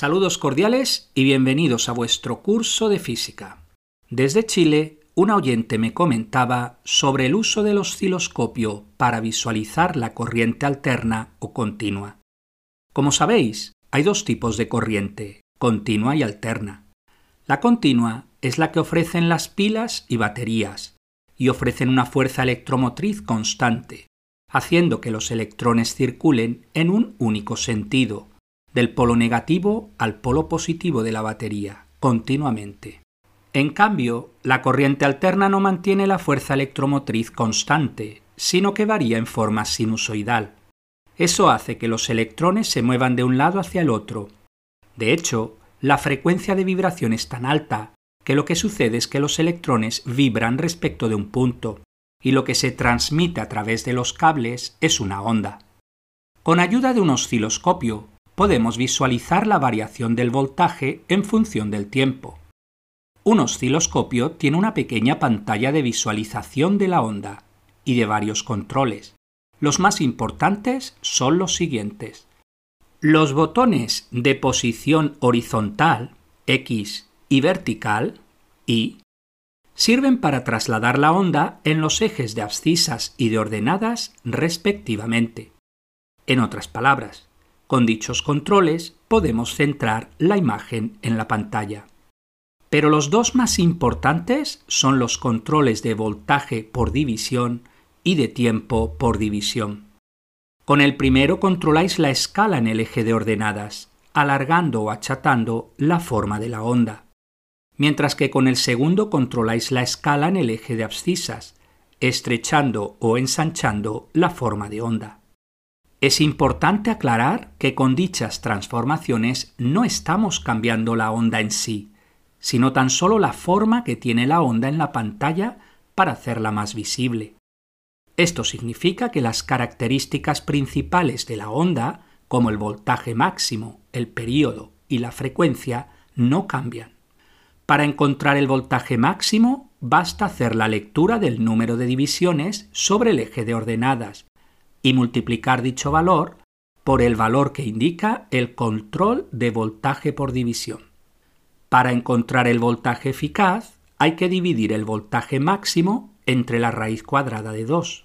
Saludos cordiales y bienvenidos a vuestro curso de física. Desde Chile, un oyente me comentaba sobre el uso del osciloscopio para visualizar la corriente alterna o continua. Como sabéis, hay dos tipos de corriente, continua y alterna. La continua es la que ofrecen las pilas y baterías, y ofrecen una fuerza electromotriz constante, haciendo que los electrones circulen en un único sentido, del polo negativo al polo positivo de la batería, continuamente. En cambio, la corriente alterna no mantiene la fuerza electromotriz constante, sino que varía en forma sinusoidal. Eso hace que los electrones se muevan de un lado hacia el otro. De hecho, la frecuencia de vibración es tan alta que lo que sucede es que los electrones vibran respecto de un punto, y lo que se transmite a través de los cables es una onda. Con ayuda de un osciloscopio podemos visualizar la variación del voltaje en función del tiempo. Un osciloscopio tiene una pequeña pantalla de visualización de la onda y de varios controles. Los más importantes son los siguientes. Los botones de posición horizontal, X, y vertical, Y, sirven para trasladar la onda en los ejes de abscisas y de ordenadas respectivamente. En otras palabras, con dichos controles podemos centrar la imagen en la pantalla. Pero los dos más importantes son los controles de voltaje por división y de tiempo por división. Con el primero controláis la escala en el eje de ordenadas, alargando o achatando la forma de la onda, mientras que con el segundo controláis la escala en el eje de abscisas, estrechando o ensanchando la forma de onda. Es importante aclarar que con dichas transformaciones no estamos cambiando la onda en sí, sino tan solo la forma que tiene la onda en la pantalla para hacerla más visible. Esto significa que las características principales de la onda, como el voltaje máximo, el período y la frecuencia, no cambian. Para encontrar el voltaje máximo, basta hacer la lectura del número de divisiones sobre el eje de ordenadas y multiplicar dicho valor por el valor que indica el control de voltaje por división. Para encontrar el voltaje eficaz hay que dividir el voltaje máximo entre la raíz cuadrada de 2.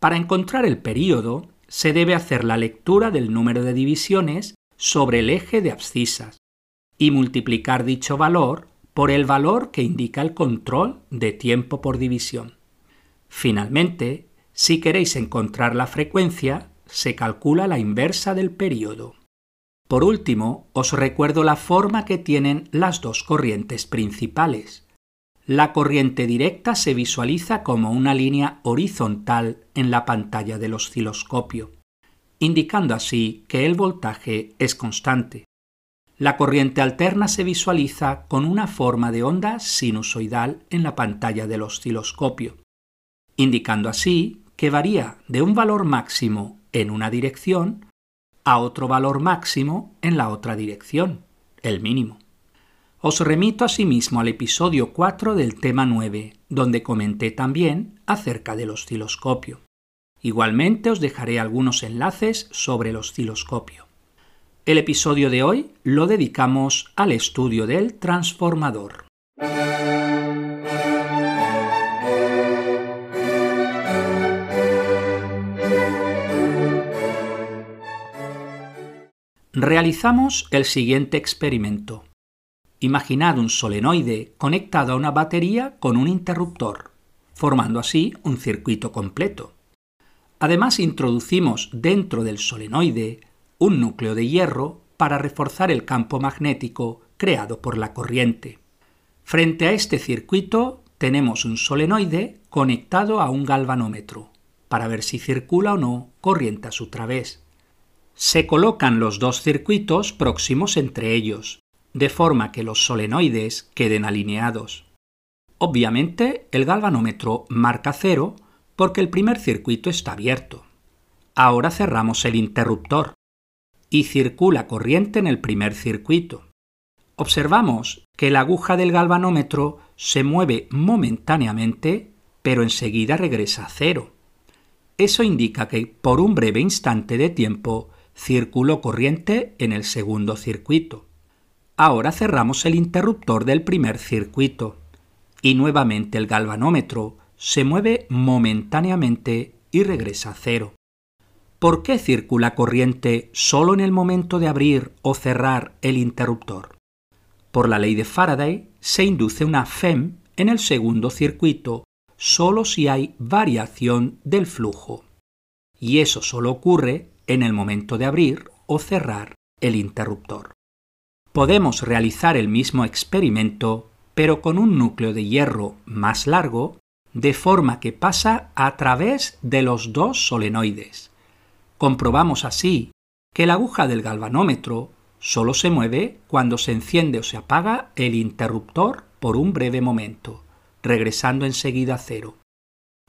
Para encontrar el período se debe hacer la lectura del número de divisiones sobre el eje de abscisas y multiplicar dicho valor por el valor que indica el control de tiempo por división. Finalmente, si queréis encontrar la frecuencia, se calcula la inversa del período. Por último, os recuerdo la forma que tienen las dos corrientes principales. La corriente directa se visualiza como una línea horizontal en la pantalla del osciloscopio, indicando así que el voltaje es constante. La corriente alterna se visualiza con una forma de onda sinusoidal en la pantalla del osciloscopio, indicando así que varía de un valor máximo en una dirección a otro valor máximo en la otra dirección, el mínimo. Os remito asimismo al episodio 4 del tema 9, donde comenté también acerca del osciloscopio. Igualmente os dejaré algunos enlaces sobre el osciloscopio. El episodio de hoy lo dedicamos al estudio del transformador. Realizamos el siguiente experimento. Imaginad un solenoide conectado a una batería con un interruptor, formando así un circuito completo. Además introducimos dentro del solenoide un núcleo de hierro para reforzar el campo magnético creado por la corriente. Frente a este circuito tenemos un solenoide conectado a un galvanómetro para ver si circula o no corriente a su través se colocan los dos circuitos próximos entre ellos, de forma que los solenoides queden alineados. Obviamente, el galvanómetro marca cero porque el primer circuito está abierto. Ahora cerramos el interruptor y circula corriente en el primer circuito. Observamos que la aguja del galvanómetro se mueve momentáneamente, pero enseguida regresa a cero. Eso indica que por un breve instante de tiempo circuló corriente en el segundo circuito. Ahora cerramos el interruptor del primer circuito y nuevamente el galvanómetro se mueve momentáneamente y regresa a cero. ¿Por qué circula corriente solo en el momento de abrir o cerrar el interruptor? Por la ley de Faraday se induce una FEM en el segundo circuito solo si hay variación del flujo. Y eso solo ocurre en el momento de abrir o cerrar el interruptor. Podemos realizar el mismo experimento, pero con un núcleo de hierro más largo, de forma que pasa a través de los dos solenoides. Comprobamos así que la aguja del galvanómetro solo se mueve cuando se enciende o se apaga el interruptor por un breve momento, regresando enseguida a cero.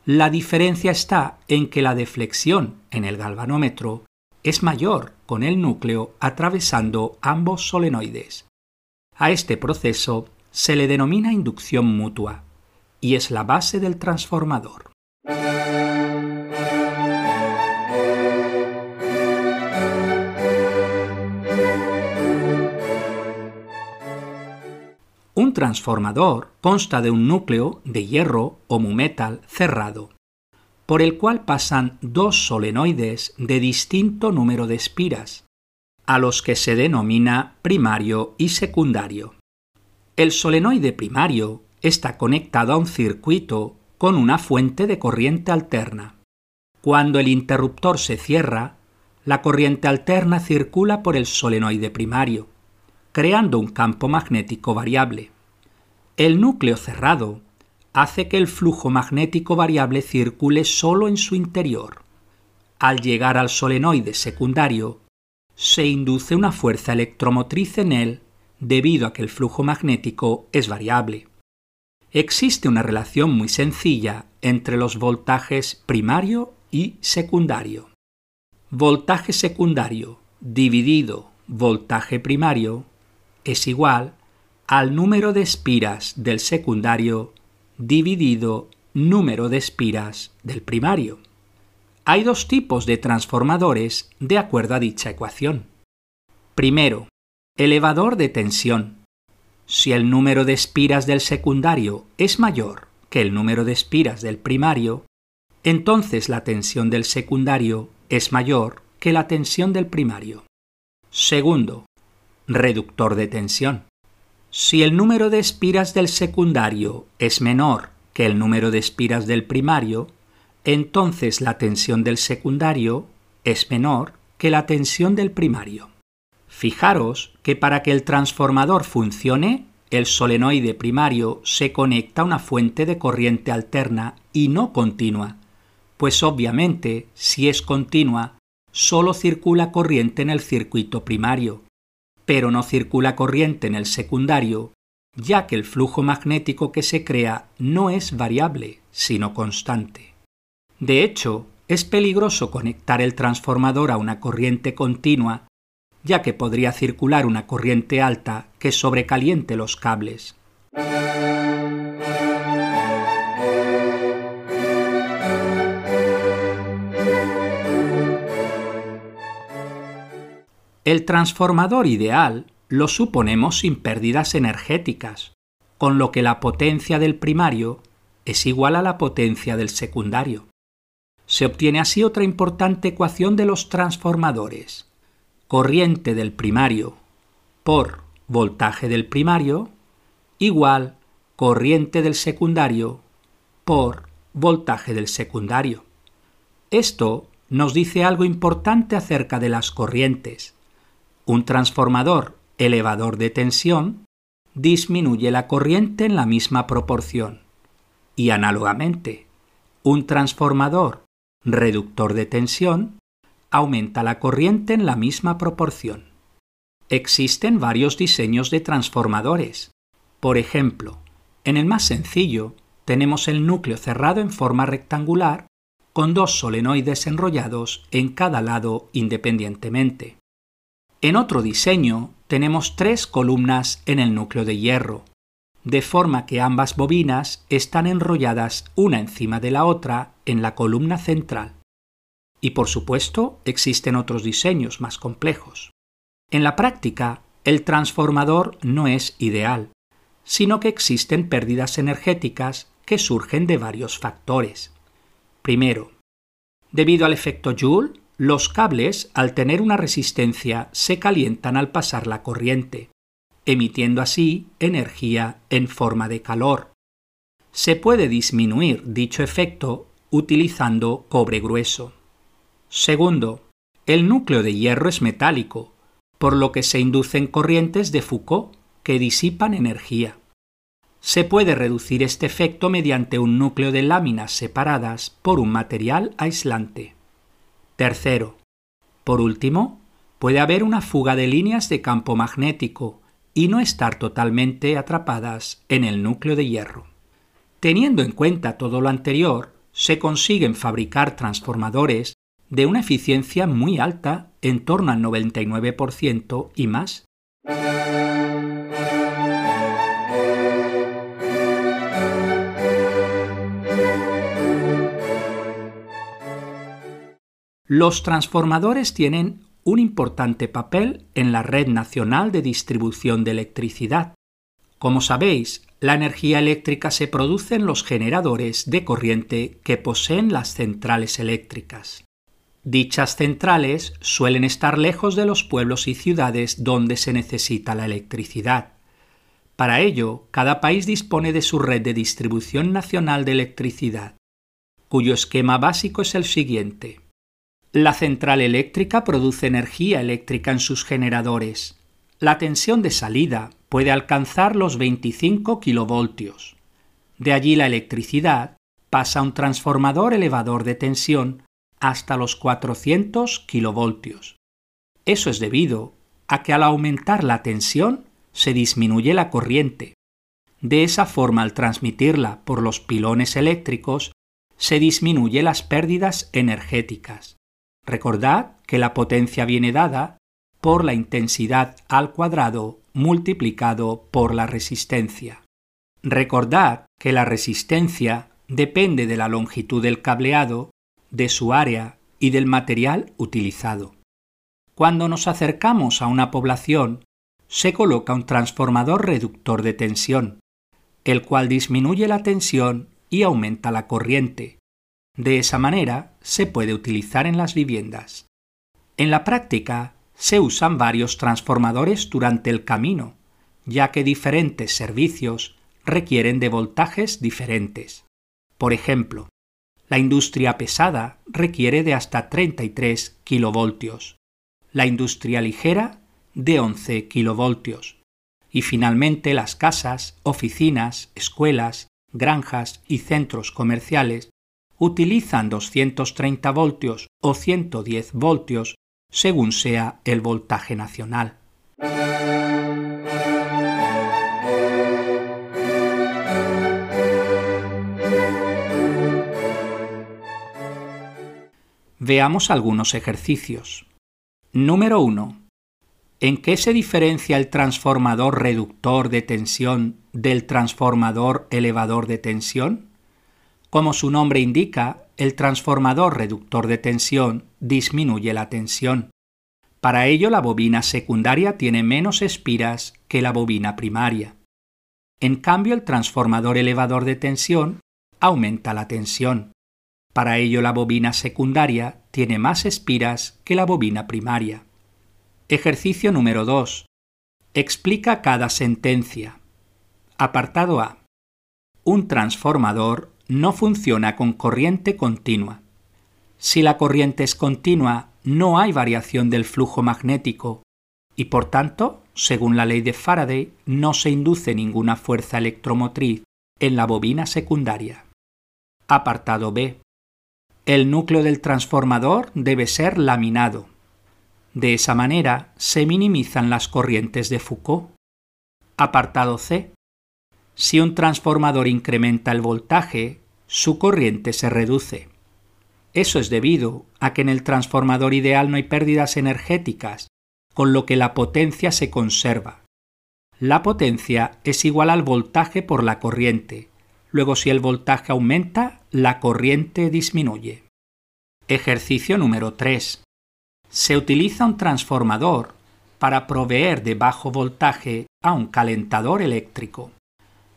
La diferencia está en que la deflexión en el galvanómetro es mayor con el núcleo atravesando ambos solenoides. A este proceso se le denomina inducción mutua y es la base del transformador. Transformador consta de un núcleo de hierro o mumetal cerrado, por el cual pasan dos solenoides de distinto número de espiras, a los que se denomina primario y secundario. El solenoide primario está conectado a un circuito con una fuente de corriente alterna. Cuando el interruptor se cierra, la corriente alterna circula por el solenoide primario creando un campo magnético variable. El núcleo cerrado hace que el flujo magnético variable circule solo en su interior. Al llegar al solenoide secundario, se induce una fuerza electromotriz en él debido a que el flujo magnético es variable. Existe una relación muy sencilla entre los voltajes primario y secundario. Voltaje secundario dividido voltaje primario es igual al número de espiras del secundario dividido número de espiras del primario. Hay dos tipos de transformadores de acuerdo a dicha ecuación. Primero, elevador de tensión. Si el número de espiras del secundario es mayor que el número de espiras del primario, entonces la tensión del secundario es mayor que la tensión del primario. Segundo, reductor de tensión. Si el número de espiras del secundario es menor que el número de espiras del primario, entonces la tensión del secundario es menor que la tensión del primario. Fijaros que para que el transformador funcione, el solenoide primario se conecta a una fuente de corriente alterna y no continua, pues obviamente, si es continua, solo circula corriente en el circuito primario, pero no circula corriente en el secundario, ya que el flujo magnético que se crea no es variable, sino constante. De hecho, es peligroso conectar el transformador a una corriente continua, ya que podría circular una corriente alta que sobrecaliente los cables. El transformador ideal lo suponemos sin pérdidas energéticas, con lo que la potencia del primario es igual a la potencia del secundario. Se obtiene así otra importante ecuación de los transformadores. Corriente del primario por voltaje del primario igual corriente del secundario por voltaje del secundario. Esto nos dice algo importante acerca de las corrientes, un transformador elevador de tensión disminuye la corriente en la misma proporción y análogamente, un transformador reductor de tensión aumenta la corriente en la misma proporción. Existen varios diseños de transformadores. Por ejemplo, en el más sencillo tenemos el núcleo cerrado en forma rectangular con dos solenoides enrollados en cada lado independientemente. En otro diseño tenemos tres columnas en el núcleo de hierro, de forma que ambas bobinas están enrolladas una encima de la otra en la columna central. Y por supuesto, existen otros diseños más complejos. En la práctica, el transformador no es ideal, sino que existen pérdidas energéticas que surgen de varios factores. Primero, debido al efecto Joule, los cables, al tener una resistencia, se calientan al pasar la corriente, emitiendo así energía en forma de calor. Se puede disminuir dicho efecto utilizando cobre grueso. Segundo, el núcleo de hierro es metálico, por lo que se inducen corrientes de Foucault que disipan energía. Se puede reducir este efecto mediante un núcleo de láminas separadas por un material aislante. Tercero, por último, puede haber una fuga de líneas de campo magnético y no estar totalmente atrapadas en el núcleo de hierro. Teniendo en cuenta todo lo anterior, se consiguen fabricar transformadores de una eficiencia muy alta, en torno al 99% y más. Los transformadores tienen un importante papel en la red nacional de distribución de electricidad. Como sabéis, la energía eléctrica se produce en los generadores de corriente que poseen las centrales eléctricas. Dichas centrales suelen estar lejos de los pueblos y ciudades donde se necesita la electricidad. Para ello, cada país dispone de su red de distribución nacional de electricidad, cuyo esquema básico es el siguiente. La central eléctrica produce energía eléctrica en sus generadores. La tensión de salida puede alcanzar los 25 kilovoltios. De allí la electricidad pasa a un transformador elevador de tensión hasta los 400 kilovoltios. Eso es debido a que al aumentar la tensión se disminuye la corriente. De esa forma, al transmitirla por los pilones eléctricos, se disminuye las pérdidas energéticas. Recordad que la potencia viene dada por la intensidad al cuadrado multiplicado por la resistencia. Recordad que la resistencia depende de la longitud del cableado, de su área y del material utilizado. Cuando nos acercamos a una población, se coloca un transformador reductor de tensión, el cual disminuye la tensión y aumenta la corriente, de esa manera se puede utilizar en las viviendas. En la práctica se usan varios transformadores durante el camino, ya que diferentes servicios requieren de voltajes diferentes. Por ejemplo, la industria pesada requiere de hasta 33 kilovoltios, la industria ligera de 11 kilovoltios y finalmente las casas, oficinas, escuelas, granjas y centros comerciales utilizan 230 voltios o 110 voltios según sea el voltaje nacional. Veamos algunos ejercicios. Número 1. ¿En qué se diferencia el transformador reductor de tensión del transformador elevador de tensión? Como su nombre indica, el transformador reductor de tensión disminuye la tensión. Para ello la bobina secundaria tiene menos espiras que la bobina primaria. En cambio el transformador elevador de tensión aumenta la tensión. Para ello la bobina secundaria tiene más espiras que la bobina primaria. Ejercicio número 2. Explica cada sentencia. Apartado A. Un transformador no funciona con corriente continua. Si la corriente es continua, no hay variación del flujo magnético y por tanto, según la ley de Faraday, no se induce ninguna fuerza electromotriz en la bobina secundaria. Apartado B. El núcleo del transformador debe ser laminado. De esa manera se minimizan las corrientes de Foucault. Apartado C. Si un transformador incrementa el voltaje, su corriente se reduce. Eso es debido a que en el transformador ideal no hay pérdidas energéticas, con lo que la potencia se conserva. La potencia es igual al voltaje por la corriente. Luego si el voltaje aumenta, la corriente disminuye. Ejercicio número 3. Se utiliza un transformador para proveer de bajo voltaje a un calentador eléctrico.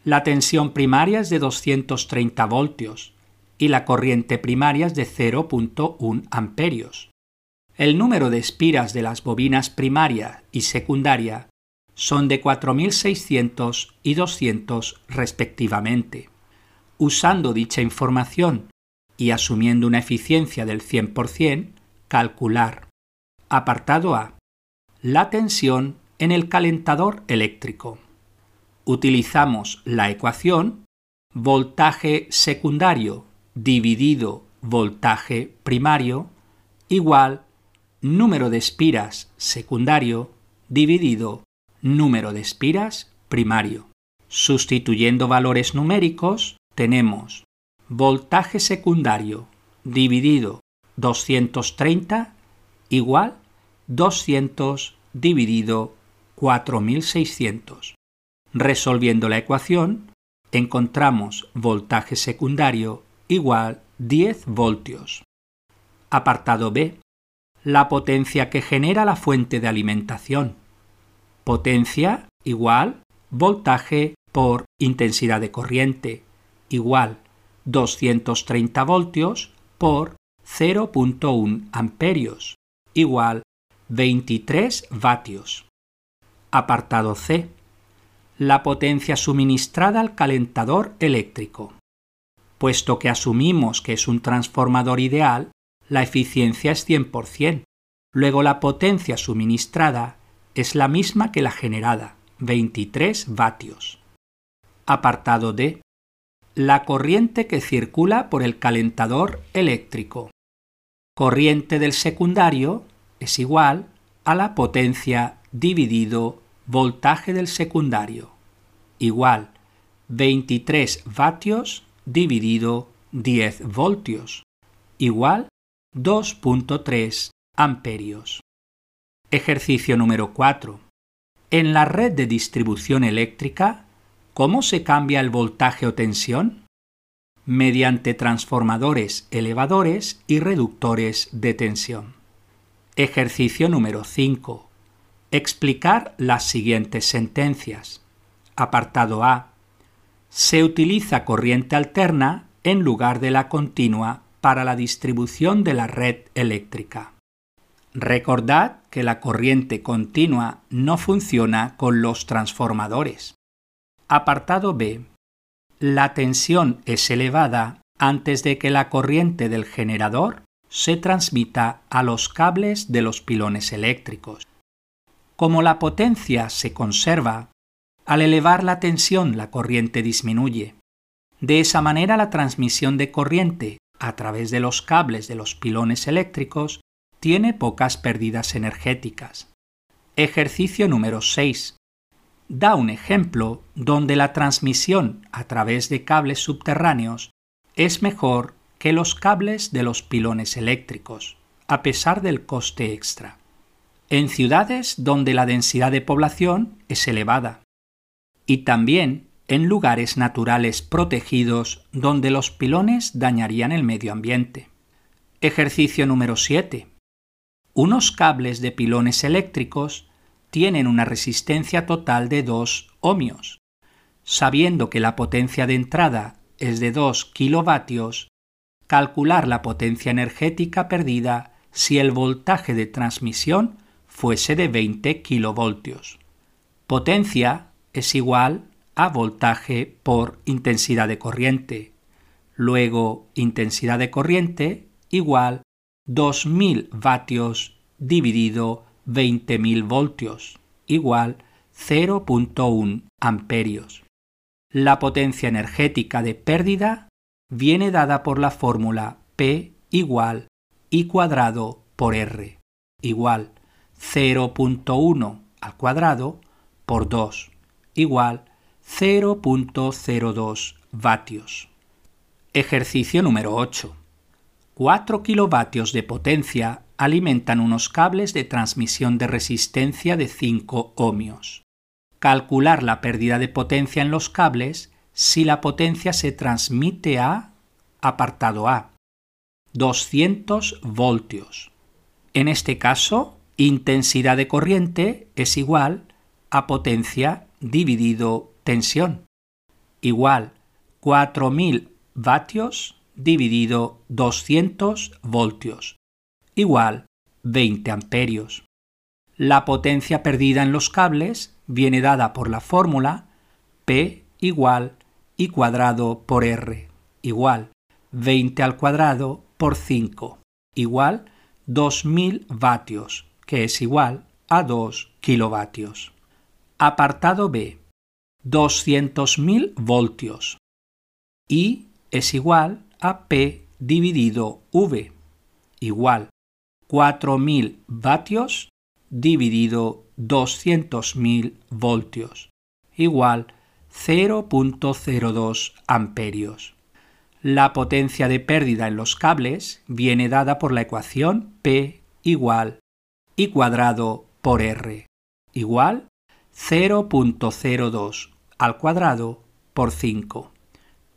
La tensión primaria es de 230 voltios y la corriente primaria es de 0.1 amperios. El número de espiras de las bobinas primaria y secundaria son de 4.600 y 200 respectivamente. Usando dicha información y asumiendo una eficiencia del 100%, calcular. Apartado A. La tensión en el calentador eléctrico. Utilizamos la ecuación voltaje secundario dividido voltaje primario igual número de espiras secundario dividido número de espiras primario. Sustituyendo valores numéricos tenemos voltaje secundario dividido 230 igual 200 dividido 4600. Resolviendo la ecuación, encontramos voltaje secundario igual 10 voltios. Apartado B. La potencia que genera la fuente de alimentación. Potencia igual voltaje por intensidad de corriente igual 230 voltios por 0.1 amperios igual 23 vatios. Apartado C. La potencia suministrada al calentador eléctrico. Puesto que asumimos que es un transformador ideal, la eficiencia es 100%. Luego la potencia suministrada es la misma que la generada, 23 vatios. Apartado D. La corriente que circula por el calentador eléctrico. Corriente del secundario es igual a la potencia dividido voltaje del secundario, igual 23 vatios dividido 10 voltios, igual 2.3 amperios. Ejercicio número 4. En la red de distribución eléctrica, ¿cómo se cambia el voltaje o tensión? Mediante transformadores elevadores y reductores de tensión. Ejercicio número 5. Explicar las siguientes sentencias. Apartado A se utiliza corriente alterna en lugar de la continua para la distribución de la red eléctrica. Recordad que la corriente continua no funciona con los transformadores. Apartado B. La tensión es elevada antes de que la corriente del generador se transmita a los cables de los pilones eléctricos. Como la potencia se conserva al elevar la tensión, la corriente disminuye. De esa manera, la transmisión de corriente a través de los cables de los pilones eléctricos tiene pocas pérdidas energéticas. Ejercicio número 6. Da un ejemplo donde la transmisión a través de cables subterráneos es mejor que los cables de los pilones eléctricos, a pesar del coste extra. En ciudades donde la densidad de población es elevada, y también en lugares naturales protegidos donde los pilones dañarían el medio ambiente. Ejercicio número 7. Unos cables de pilones eléctricos tienen una resistencia total de 2 ohmios. Sabiendo que la potencia de entrada es de 2 kilovatios, calcular la potencia energética perdida si el voltaje de transmisión fuese de 20 kilovoltios. Potencia es igual a voltaje por intensidad de corriente. Luego, intensidad de corriente igual 2000 vatios dividido 20.000 voltios, igual 0.1 amperios. La potencia energética de pérdida viene dada por la fórmula P igual I cuadrado por R, igual 0.1 al cuadrado por 2 igual 0.02 vatios. Ejercicio número 8. 4 kilovatios de potencia alimentan unos cables de transmisión de resistencia de 5 ohmios. Calcular la pérdida de potencia en los cables si la potencia se transmite a apartado A. 200 voltios. En este caso, intensidad de corriente es igual a potencia dividido tensión, igual 4000 vatios dividido 200 voltios, igual 20 amperios. La potencia perdida en los cables viene dada por la fórmula P igual I cuadrado por R. Igual 20 al cuadrado por 5 igual 2000 vatios, que es igual a 2 kilovatios. Apartado B. 200.000 voltios. I es igual a P dividido V, igual 4.000 vatios dividido 200.000 voltios, igual 0.02 amperios. La potencia de pérdida en los cables viene dada por la ecuación P igual I cuadrado por R igual 0.02 al cuadrado por 5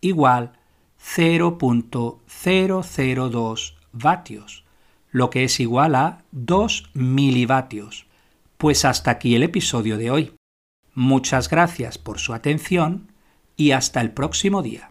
igual 0.002 vatios, lo que es igual a 2 milivatios. Pues hasta aquí el episodio de hoy. Muchas gracias por su atención y hasta el próximo día.